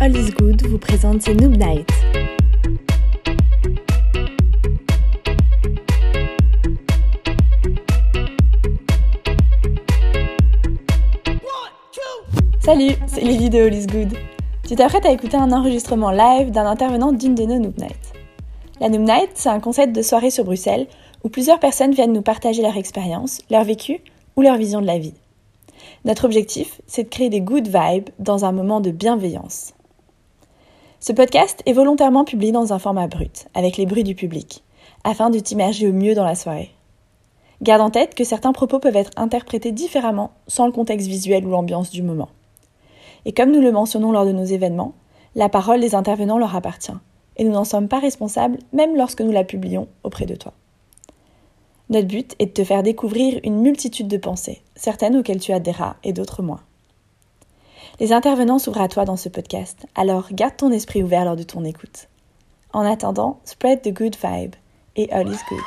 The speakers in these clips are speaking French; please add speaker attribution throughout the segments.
Speaker 1: All is Good vous présente ses Noob Nights. Salut, c'est Lily de All is Good. Tu t'apprêtes à écouter un enregistrement live d'un intervenant d'une de nos Noob Nights. La Noob Night, c'est un concept de soirée sur Bruxelles où plusieurs personnes viennent nous partager leur expérience, leur vécu ou leur vision de la vie. Notre objectif, c'est de créer des good vibes dans un moment de bienveillance. Ce podcast est volontairement publié dans un format brut, avec les bruits du public, afin de t'immerger au mieux dans la soirée. Garde en tête que certains propos peuvent être interprétés différemment sans le contexte visuel ou l'ambiance du moment. Et comme nous le mentionnons lors de nos événements, la parole des intervenants leur appartient, et nous n'en sommes pas responsables même lorsque nous la publions auprès de toi. Notre but est de te faire découvrir une multitude de pensées, certaines auxquelles tu adhéras et d'autres moins. Les intervenants s'ouvrent à toi dans ce podcast, alors garde ton esprit ouvert lors de ton écoute. En attendant, spread the good vibe et all is good.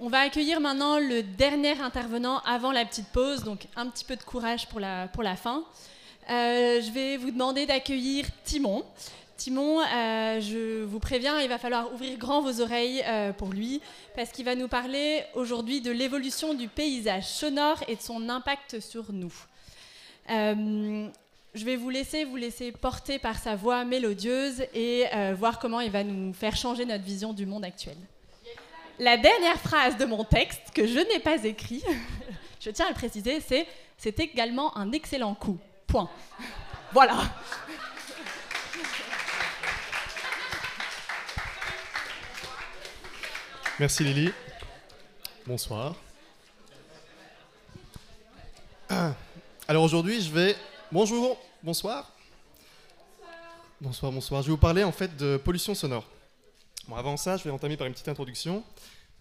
Speaker 2: On va accueillir maintenant le dernier intervenant avant la petite pause, donc un petit peu de courage pour la, pour la fin. Euh, je vais vous demander d'accueillir Timon. Timon, euh, je vous préviens, il va falloir ouvrir grand vos oreilles euh, pour lui, parce qu'il va nous parler aujourd'hui de l'évolution du paysage sonore et de son impact sur nous. Euh, je vais vous laisser vous laisser porter par sa voix mélodieuse et voir comment il va nous faire changer notre vision du monde actuel. La dernière phrase de mon texte, que je n'ai pas écrit, je tiens à le préciser, c'est c'est également un excellent coup. Point. Voilà.
Speaker 3: Merci Lily. Bonsoir. Alors aujourd'hui, je vais. Bonjour, bonsoir. Bonsoir, bonsoir. Je vais vous parler en fait de pollution sonore. Bon, avant ça, je vais entamer par une petite introduction.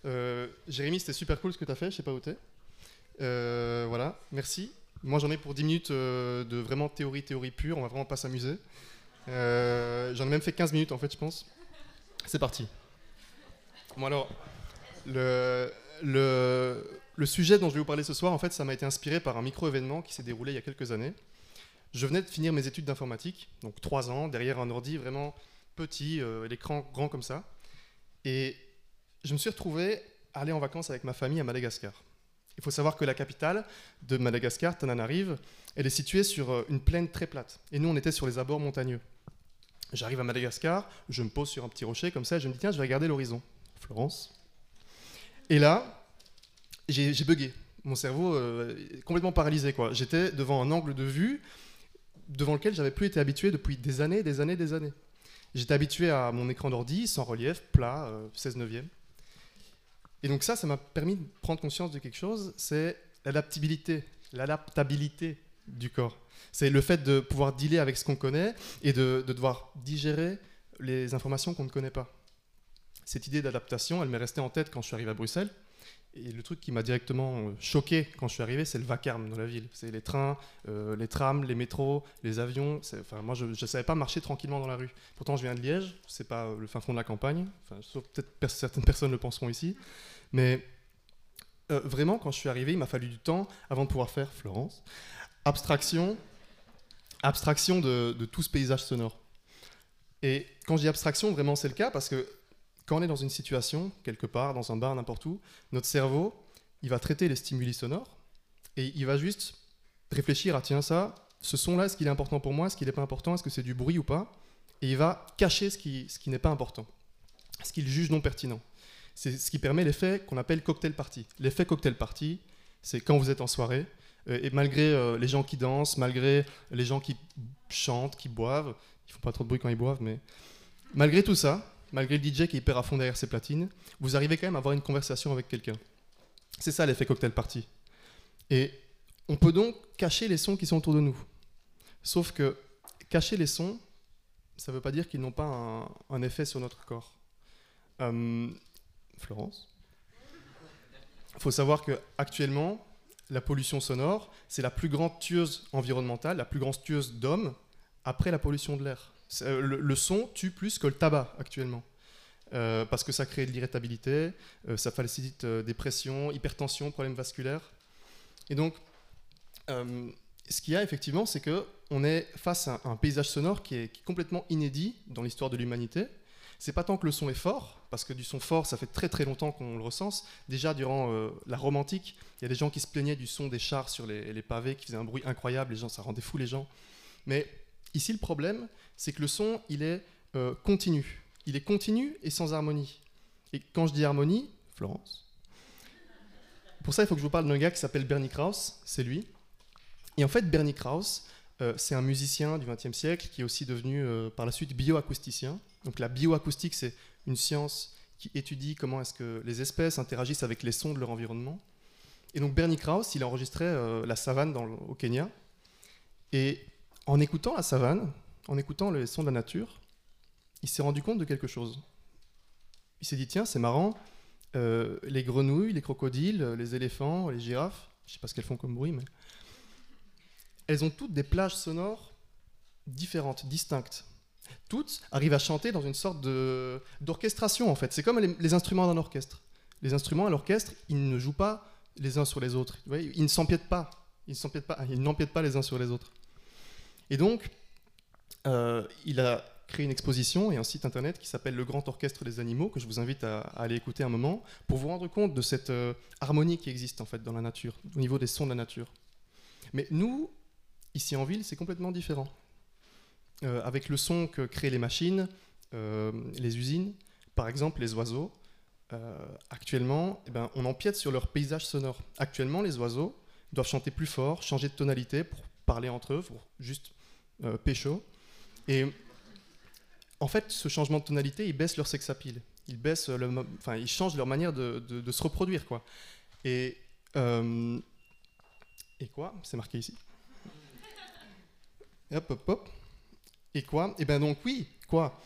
Speaker 3: Euh, Jérémy, c'était super cool ce que tu as fait, je sais pas où tu es. voilà, merci. Moi, j'en ai pour 10 minutes euh, de vraiment théorie, théorie pure. On va vraiment pas s'amuser. Euh, j'en ai même fait 15 minutes en fait, je pense. C'est parti. Alors, le, sujet dont je vais vous parler ce soir, en fait, ça m'a été inspiré par un micro-événement qui s'est déroulé il y a quelques années. Je venais de finir mes études d'informatique, donc trois ans, derrière un ordi vraiment petit, euh, l'écran grand comme ça. Et je me suis retrouvé à aller en vacances avec ma famille à Madagascar. Il faut savoir que la capitale de Madagascar, Tananarive, elle est située sur euh, une plaine très plate. Et nous, on était sur les abords montagneux. J'arrive à Madagascar, je me pose sur un petit rocher comme ça, et je me dis, tiens, je vais regarder l'horizon. Florence. Et là, j'ai bugué. Mon cerveau euh, est complètement paralysé. quoi. J'étais devant un angle de vue devant lequel j'avais plus été habitué depuis des années, des années, des années. J'étais habitué à mon écran d'ordi, sans relief, plat, 16 euh, neuvième. Et donc ça, ça m'a permis de prendre conscience de quelque chose, c'est l'adaptabilité, l'adaptabilité du corps. C'est le fait de pouvoir dealer avec ce qu'on connaît et de devoir digérer les informations qu'on ne connaît pas cette idée d'adaptation, elle m'est restée en tête quand je suis arrivé à Bruxelles. Et le truc qui m'a directement euh, choqué quand je suis arrivé, c'est le vacarme dans la ville. C'est les trains, euh, les trams, les métros, les avions. Enfin, moi, je ne savais pas marcher tranquillement dans la rue. Pourtant, je viens de Liège, c'est pas euh, le fin fond de la campagne. Enfin, sauf peut-être certaines personnes le penseront ici. Mais vraiment, quand je suis arrivé, il m'a fallu du temps avant de pouvoir faire Florence. Abstraction, abstraction de, de tout ce paysage sonore. Et quand je dis abstraction, vraiment, c'est le cas parce que quand on est dans une situation, quelque part, dans un bar, n'importe où, notre cerveau, il va traiter les stimuli sonores et il va juste réfléchir à tiens ça, ce son-là, est-ce qu'il est important pour moi, est-ce qu'il n'est pas important, est-ce que c'est du bruit ou pas Et il va cacher ce qui, ce qui n'est pas important, ce qu'il juge non pertinent. C'est ce qui permet l'effet qu'on appelle cocktail party. L'effet cocktail party, c'est quand vous êtes en soirée, euh, et malgré euh, les gens qui dansent, malgré les gens qui chantent, qui boivent, ils font pas trop de bruit quand ils boivent, mais malgré tout ça, malgré le DJ qui est hyper à fond derrière ses platines, vous arrivez quand même à avoir une conversation avec quelqu'un. C'est ça l'effet cocktail party. Et on peut donc cacher les sons qui sont autour de nous. Sauf que cacher les sons, ça ne veut pas dire qu'ils n'ont pas un, effet sur notre corps. Euh, Florence? Il faut savoir qu'actuellement, la pollution sonore, c'est la plus grande tueuse environnementale, la plus grande tueuse d'hommes après la pollution de l'air. Euh, le, son tue plus que le tabac actuellement. Euh, parce que ça crée de l'irritabilité, euh, ça facilite dépression, hypertension, problèmes vasculaires. Et donc, ce qu'il y a effectivement, c'est que on est face à un paysage sonore qui est, complètement inédit dans l'histoire de l'humanité. C'est pas tant que le son est fort, parce que du son fort, ça fait très très longtemps qu'on le recense. Déjà durant la romantique, il y a des gens qui se plaignaient du son des chars sur les, pavés, qui faisait un bruit incroyable. Les gens, ça rendait fou les gens. Mais ici, le problème, c'est que le son, il est euh, continu. Il est continu et sans harmonie. Et quand je dis harmonie, Florence. Pour ça, il faut que je vous parle d'un gars qui s'appelle Bernie Krauss. C'est lui. Et en fait, Bernie Krauss, euh, c'est un musicien du XXe siècle qui est aussi devenu euh, par la suite bioacousticien. Donc la bioacoustique, c'est une science qui étudie comment est-ce que les espèces interagissent avec les sons de leur environnement. Et donc Bernie Krauss, il a enregistré la savane au Kenya. Et en écoutant la savane, en écoutant les sons de la nature, il s'est rendu compte de quelque chose. Il s'est dit, tiens, c'est marrant, les grenouilles, les crocodiles, les éléphants, les girafes, je sais pas ce qu'elles font comme bruit, mais elles ont toutes des plages sonores différentes, distinctes. Toutes arrivent à chanter dans une sorte d'orchestration en fait. C'est comme les, instruments d'un orchestre. Les instruments à l'orchestre, ils ne jouent pas les uns sur les autres. ils ne s'empiètent pas. Ils n'empiètent pas les uns sur les autres. Et donc, euh, il a créé une exposition et un site internet qui s'appelle Le Grand Orchestre des Animaux, que je vous invite à, aller écouter un moment, pour vous rendre compte de cette euh, harmonie qui existe en fait dans la nature, au niveau des sons de la nature. Mais nous, Ici en ville, c'est complètement différent. Euh, avec le son que créent les machines, les usines, par exemple les oiseaux, actuellement, eh ben, on empiète sur leur paysage sonore. Actuellement, les oiseaux doivent chanter plus fort, changer de tonalité pour parler entre eux, pour juste pécho. Et en fait, ce changement de tonalité, il baisse leur sex appeal. Ils, baissent le, enfin, ils changent leur manière de, se reproduire. Quoi. Et, et quoi? C'est marqué ici. Hop, hop, hop. Et quoi? Eh ben donc oui, quoi?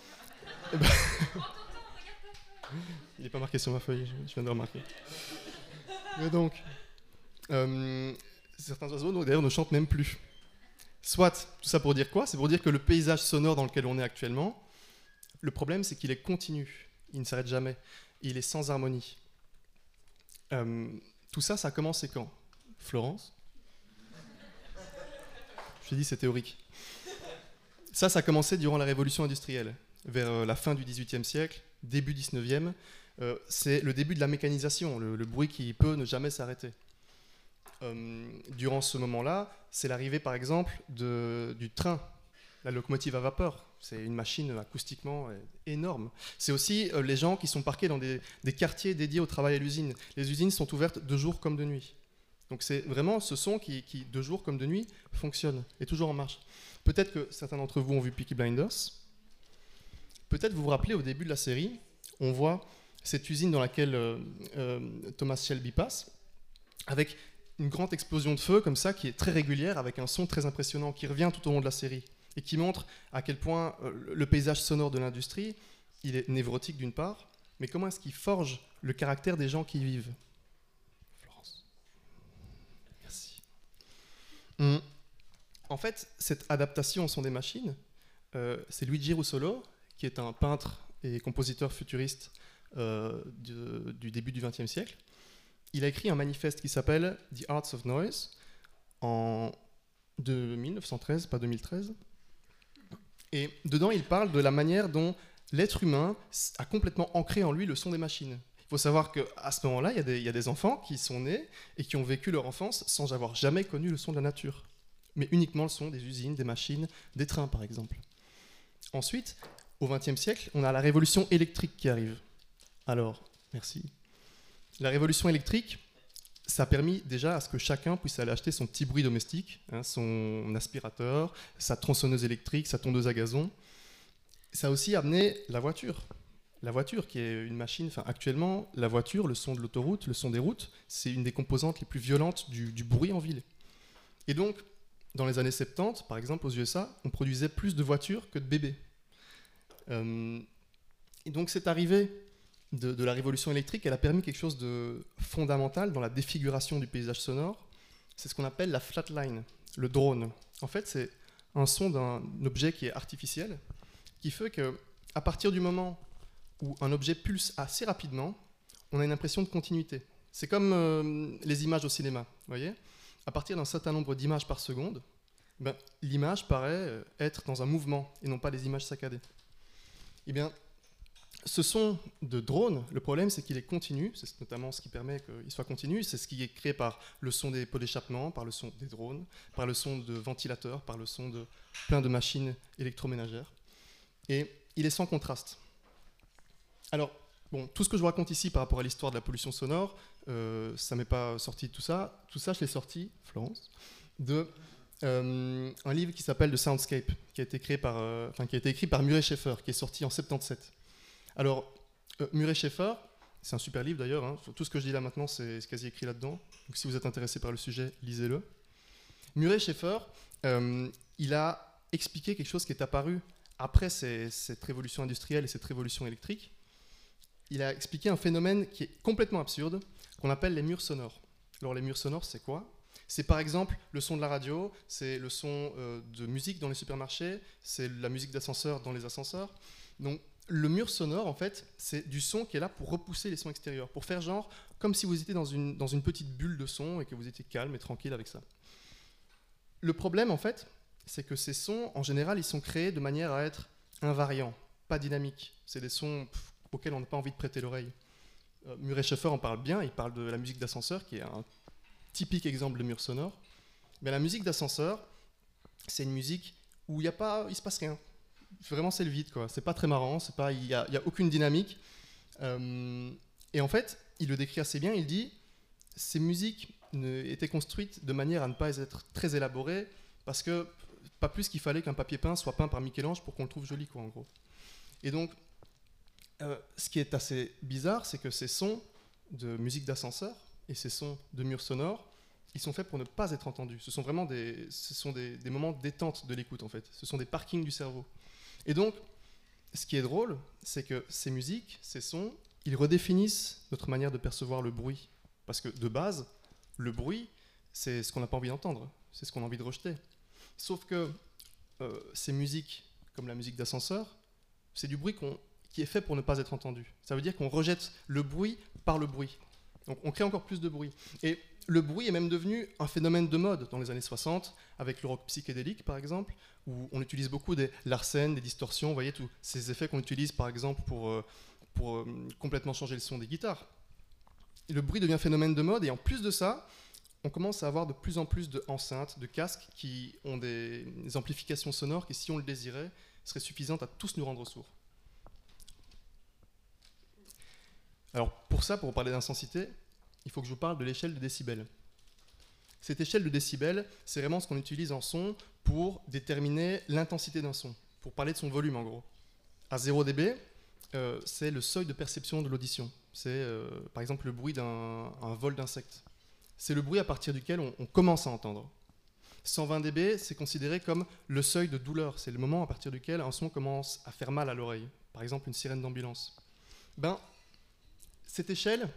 Speaker 3: Eh ben Il n'est pas marqué sur ma feuille, je viens de remarquer. Mais donc, euh, certains oiseaux d'ailleurs ne chantent même plus. Soit, tout ça pour dire quoi? C'est pour dire que le paysage sonore dans lequel on est actuellement, le problème c'est qu'il est continu, il ne s'arrête jamais, il est sans harmonie. Euh, tout ça, ça a commencé quand? Florence? Je t'ai dit c'est théorique. Ça, ça a commencé durant la révolution industrielle, vers euh, la fin du XVIIIe siècle, début XIXe. Euh, c'est le début de la mécanisation, le, bruit qui peut ne jamais s'arrêter. Euh, durant ce moment-là, c'est l'arrivée, par exemple, du train, la locomotive à vapeur. C'est une machine acoustiquement énorme. C'est aussi les gens qui sont parqués dans des, quartiers dédiés au travail à l'usine. Les usines sont ouvertes de jour comme de nuit. Donc c'est vraiment ce son qui, qui, de jour comme de nuit, fonctionne, est toujours en marche. Peut-être que certains d'entre vous ont vu Peaky Blinders. Peut-être vous vous rappelez au début de la série, on voit cette usine dans laquelle euh, euh, Thomas Shelby passe, avec une grande explosion de feu comme ça, qui est très régulière, avec un son très impressionnant, qui revient tout au long de la série, et qui montre à quel point euh, le paysage sonore de l'industrie, il est névrotique d'une part, mais comment est-ce qu'il forge le caractère des gens qui y vivent? Florence. Merci. Hum. En fait, cette adaptation au son des machines, euh, c'est Luigi Russolo, qui est un peintre et compositeur futuriste euh, du début du XXe siècle. Il a écrit un manifeste qui s'appelle The Arts of Noise en de 1913, pas 2013. Et dedans, il parle de la manière dont l'être humain a complètement ancré en lui le son des machines. Il faut savoir qu'à ce moment-là, il, il y, a des enfants qui sont nés et qui ont vécu leur enfance sans avoir jamais connu le son de la nature mais uniquement le son des usines, des machines, des trains par exemple. Ensuite, au XXe siècle, on a la révolution électrique qui arrive. Alors, merci. La révolution électrique, ça a permis déjà à ce que chacun puisse aller acheter son petit bruit domestique, hein, son aspirateur, sa tronçonneuse électrique, sa tondeuse à gazon. Ça a aussi amené la voiture. La voiture, qui est une machine, enfin actuellement, la voiture, le son de l'autoroute, le son des routes, c'est une des composantes les plus violentes du, bruit en ville. Et donc, dans les années 70, par exemple, aux USA, on produisait plus de voitures que de bébés. Euh, et donc cette de, la révolution électrique, elle a permis quelque chose de fondamental dans la défiguration du paysage sonore. C'est ce qu'on appelle la flatline, le drone. En fait, c'est un son d'un objet qui est artificiel, qui fait que à partir du moment où un objet pulse assez rapidement, on a une impression de continuité. C'est comme euh, les images au cinéma, voyez? À partir d'un certain nombre d'images par seconde, ben, l'image paraît euh, être dans un mouvement et non pas des images saccadées. Eh bien, ce son de drone, le problème c'est qu'il est continu, c'est notamment ce qui permet qu'il soit continu, c'est ce qui est créé par le son des pots d'échappement, par le son des drones, par le son de ventilateurs, par le son de plein de machines électroménagères. Et il est sans contraste. Alors, bon, tout ce que je vous raconte ici par rapport à l'histoire de la pollution sonore, euh, ça m'est pas sorti de tout ça. Tout ça, je l'ai sorti, Florence, de euh, un livre qui s'appelle The Soundscape, qui a été euh, qui a été écrit par Murray Schaeffer, qui est sorti en 77. Alors, euh, Murray Schaeffer, c'est un super livre d'ailleurs, hein, tout ce que je dis là maintenant, c'est quasi écrit là-dedans. Donc si vous êtes intéressé par le sujet, lisez-le. Murray Schaeffer, il a expliqué quelque chose qui est apparu après cette révolution industrielle et cette révolution électrique. Il a expliqué un phénomène qui est complètement absurde, qu'on appelle les murs sonores. Alors les murs sonores, c'est quoi? C'est par exemple le son de la radio, c'est le son euh, de musique dans les supermarchés, c'est la musique d'ascenseur dans les ascenseurs. Donc le mur sonore, en fait, c'est du son qui est là pour repousser les sons extérieurs, pour faire genre comme si vous étiez dans une, dans une petite bulle de son et que vous étiez calme et tranquille avec ça. Le problème, en fait, c'est que ces sons, en général, ils sont créés de manière à être invariants, pas dynamiques. C'est des sons auxquels on n'a pas envie de prêter l'oreille. Euh, Murray Schaeffer en parle bien, il parle de la musique d'ascenseur, qui est un typique exemple de mur sonore. Mais la musique d'ascenseur, c'est une musique où il il se passe rien. Vraiment, c'est le vide, quoi. C'est pas très marrant, c'est pas, il n'y a, aucune dynamique. Euh, et en fait, il le décrit assez bien. Il dit, ces musiques étaient construites de manière à ne pas être très élaborées, parce que pas plus qu'il fallait qu'un papier peint soit peint par Michel-Ange pour qu'on le trouve joli, quoi, en gros. Et donc, euh, ce qui est assez bizarre, c'est que ces sons de musique d'ascenseur, et ces sons de murs sonores, ils sont faits pour ne pas être entendus. Ce sont vraiment des, ce sont des, moments détente de l'écoute, en fait. Ce sont des parkings du cerveau. Et donc, ce qui est drôle, c'est que ces musiques, ces sons, ils redéfinissent notre manière de percevoir le bruit. Parce que de base, le bruit, c'est ce qu'on n'a pas envie d'entendre, c'est ce qu'on a envie de rejeter. Sauf que euh, ces musiques, comme la musique d'ascenseur, c'est du bruit qui est fait pour ne pas être entendu. Ça veut dire qu'on rejette le bruit par le bruit. Donc on crée encore plus de bruit. Et le bruit est même devenu un phénomène de mode dans les années 60, avec le rock psychédélique par exemple, où on utilise beaucoup des larcènes, des distorsions, vous voyez tous ces effets qu'on utilise par exemple pour, euh, euh, complètement changer le son des guitares. le bruit devient phénomène de mode, et en plus de ça, on commence à avoir de plus en plus d'enceintes, de casques qui ont des, des amplifications sonores qui, si on le désirait, seraient suffisantes à tous nous rendre sourds. Alors pour ça, pour parler d'intensité, il faut que je vous parle de l'échelle de décibels. Cette échelle de décibels, c'est vraiment ce qu'on utilise en son pour déterminer l'intensité d'un son, pour parler de son volume en gros. À 0 dB, euh, c'est le seuil de perception de l'audition. C'est euh, par exemple le bruit d'un vol d'insectes. C'est le bruit à partir duquel on, on commence à entendre. 120 dB, c'est considéré comme le seuil de douleur. C'est le moment à partir duquel un son commence à faire mal à l'oreille. Par exemple, une sirène d'ambulance. Ben, cette échelle,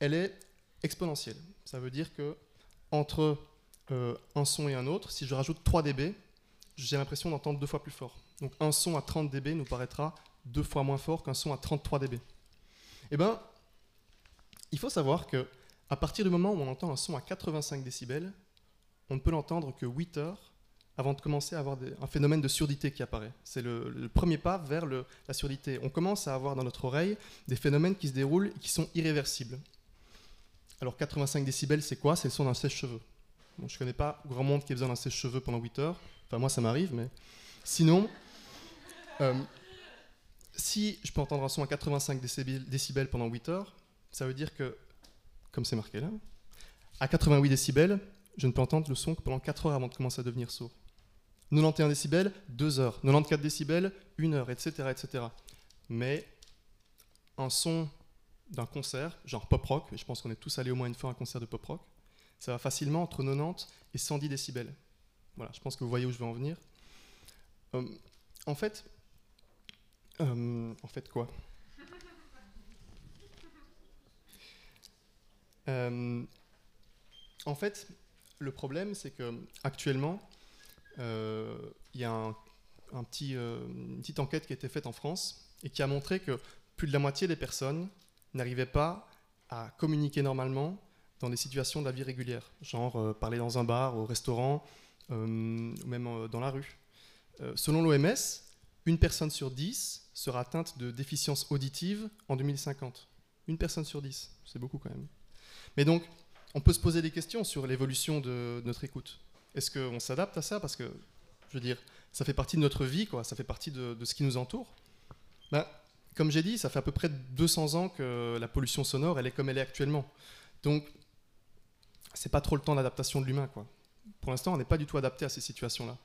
Speaker 3: elle est exponentielle. Ça veut dire que entre euh, un son et un autre, si je rajoute 3 dB, j'ai l'impression d'entendre deux fois plus fort. Donc un son à 30 dB nous paraîtra deux fois moins fort qu'un son à 33 dB. Eh bien, il faut savoir que à partir du moment où on entend un son à 85 décibels, on ne peut l'entendre que 8 heures avant de commencer à avoir un phénomène de surdité qui apparaît. C'est le, premier pas vers la surdité. On commence à avoir dans notre oreille des phénomènes qui se déroulent et qui sont irréversibles. Alors 85 décibels, c'est quoi? C'est le son d'un sèche-cheveux. je ne connais pas grand monde qui a besoin d'un sèche-cheveux pendant 8 heures. Enfin, moi, ça m'arrive, mais sinon, euh, si je peux entendre un son à 85 décibels pendant 8 heures, ça veut dire que, comme c'est marqué là, à 88 décibels, je ne peux entendre le son que pendant 4 heures avant de commencer à devenir sourd. 91 décibels, 2 heures. 94 décibels, 1 heure, etc., etc. Mais un son d'un concert, genre pop rock, et je pense qu'on est tous allés au moins une fois à un concert de pop rock, ça va facilement entre 90 et 110 décibels. Voilà, je pense que vous voyez où je veux en venir. Euh, en fait, euh, en fait quoi? Euh, En fait, le problème, c'est que actuellement, euh, il y a un, petit, euh, une petite enquête qui a été faite en France et qui a montré que plus de la moitié des personnes n'arrivaient pas à communiquer normalement dans des situations de la vie régulière, genre parler dans un bar, au restaurant, ou même dans la rue. selon l'OMS, une personne sur dix sera atteinte de déficience auditive en 2050. Une personne sur dix, c'est beaucoup quand même. Mais donc, on peut se poser des questions sur l'évolution de notre écoute. Est-ce qu'on s'adapte à ça? Parce que, je veux dire, ça fait partie de notre vie, quoi. ça fait partie de, ce qui nous entoure. Ben, comme j'ai dit, ça fait à peu près 200 ans que la pollution sonore, elle est comme elle est actuellement. Donc, c'est pas trop le temps d'adaptation de l'humain. quoi. Pour l'instant, on n'est pas du tout adapté à ces situations-là.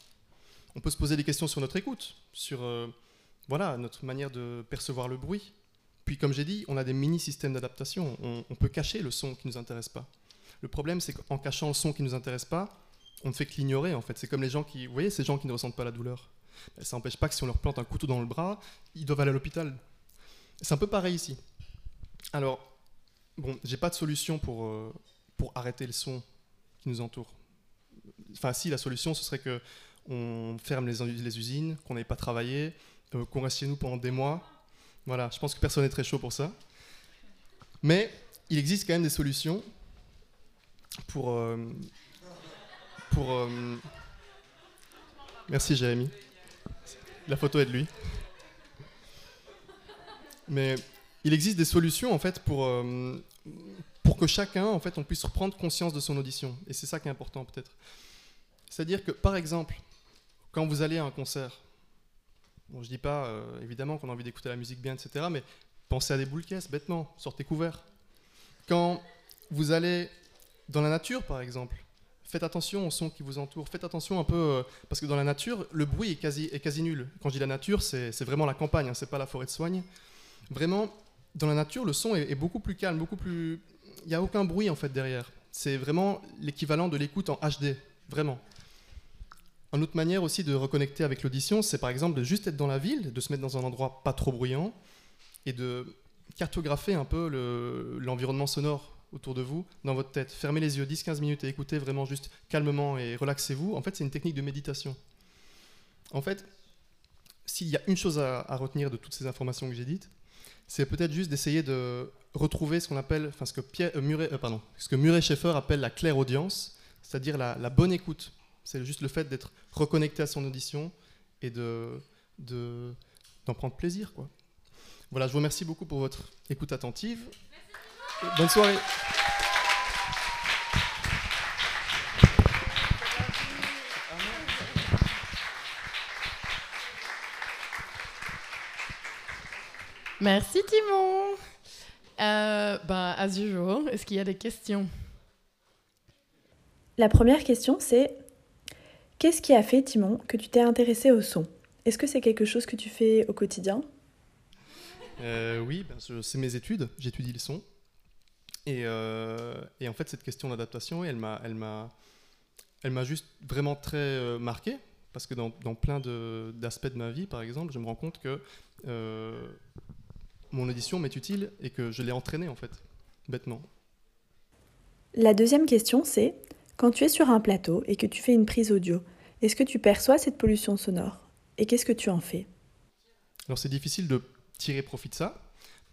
Speaker 3: On peut se poser des questions sur notre écoute, sur euh, voilà, notre manière de percevoir le bruit. Puis, comme j'ai dit, on a des mini-systèmes d'adaptation. On, peut cacher le son qui nous intéresse pas. Le problème, c'est qu'en cachant le son qui nous intéresse pas, on ne fait que l'ignorer en fait. C'est comme les gens qui, vous voyez, ces gens qui ne ressentent pas la douleur. Ça n'empêche pas que si on leur plante un couteau dans le bras, ils doivent aller à l'hôpital. C'est un peu pareil ici. Alors, bon, j'ai pas de solution pour, euh, pour arrêter le son qui nous entoure. Enfin, si, la solution, ce serait que on ferme les, les usines, qu'on n'aille pas travailler, euh, qu'on reste chez nous pendant des mois. Voilà, je pense que personne n'est très chaud pour ça. Mais il existe quand même des solutions pour, euh, pour. Merci Jérémy. La photo est de lui. Mais il existe des solutions en fait pour, euh, pour que chacun en fait on puisse reprendre conscience de son audition. Et c'est ça qui est important peut-être. C'est-à-dire que par exemple, quand vous allez à un concert, bon je dis pas euh, évidemment qu'on a envie d'écouter la musique bien, etc. Mais pensez à des boules caisses, bêtement, sortez couverts. Quand vous allez dans la nature par exemple, faites attention au son qui vous entoure. Faites attention un peu, euh, parce que dans la nature, le bruit est quasi, est quasi nul. Quand je dis la nature, c'est vraiment la campagne, hein, c'est pas la forêt de soigne. Vraiment, dans la nature, le son est, beaucoup plus calme, beaucoup plus. Il n'y a aucun bruit en fait derrière. C'est vraiment l'équivalent de l'écoute en HD, vraiment. Une autre manière aussi de reconnecter avec l'audition, c'est par exemple de juste être dans la ville, de se mettre dans un endroit pas trop bruyant et de cartographer un peu l'environnement sonore autour de vous, dans votre tête. Fermez les yeux 10-15 minutes et écoutez vraiment juste calmement et relaxez-vous. En fait, c'est une technique de méditation. En fait, s'il y a une chose à, retenir de toutes ces informations que j'ai dites, c'est peut-être juste d'essayer de retrouver ce qu'on appelle, enfin ce que, Pierre, euh, Murray, euh, ce que Schaeffer appelle la claire audience, c'est-à-dire la, bonne écoute. C'est juste le fait d'être reconnecté à son audition et de, d'en prendre plaisir. Quoi. Voilà, je vous remercie beaucoup pour votre écoute attentive. Bonne soirée.
Speaker 4: Merci Timon. Euh, bah, as usual, est-ce qu'il y a des questions?
Speaker 1: La première question, c'est qu'est-ce qui a fait, Timon, que tu t'es intéressé au son? Est-ce que c'est quelque chose que tu fais au quotidien?
Speaker 3: Euh, Oui, ben, c'est mes études. J'étudie le son. Euh, et, en fait, cette question d'adaptation, elle m'a, elle m'a, elle m'a juste vraiment très euh, marqué parce que dans, dans plein d'aspects de, ma vie, par exemple, je me rends compte que euh, mon audition m'est utile et que je l'ai entraînée en fait, bêtement.
Speaker 1: La deuxième question, c'est quand tu es sur un plateau et que tu fais une prise audio, est-ce que tu perçois cette pollution sonore et qu'est-ce que tu en fais?
Speaker 3: Alors c'est difficile de tirer profit de ça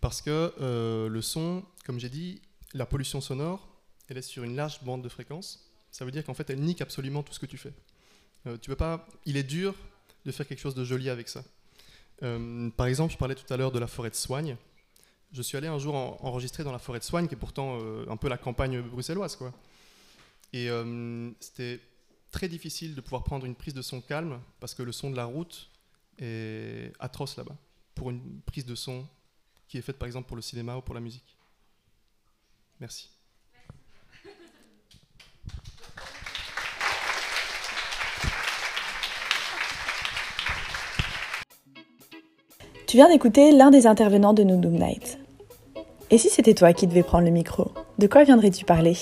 Speaker 3: parce que le son, comme j'ai dit, la pollution sonore, elle est sur une large bande de fréquence. Ça veut dire qu'en fait, elle nique absolument tout ce que tu fais. Euh, tu peux pas. Il est dur de faire quelque chose de joli avec ça. Euh, par exemple, je parlais tout à l'heure de la forêt de Soigne. Je suis allé un jour enregistrer dans la forêt de Soigne, qui est pourtant euh, un peu la campagne bruxelloise, quoi. Et c'était très difficile de pouvoir prendre une prise de son calme parce que le son de la route est atroce là-bas. Pour une prise de son qui est faite par exemple pour le cinéma ou pour la musique. Merci.
Speaker 1: Tu viens d'écouter l'un des intervenants de Noob Night. Et si c'était toi qui devais prendre le micro, de quoi viendrais-tu parler?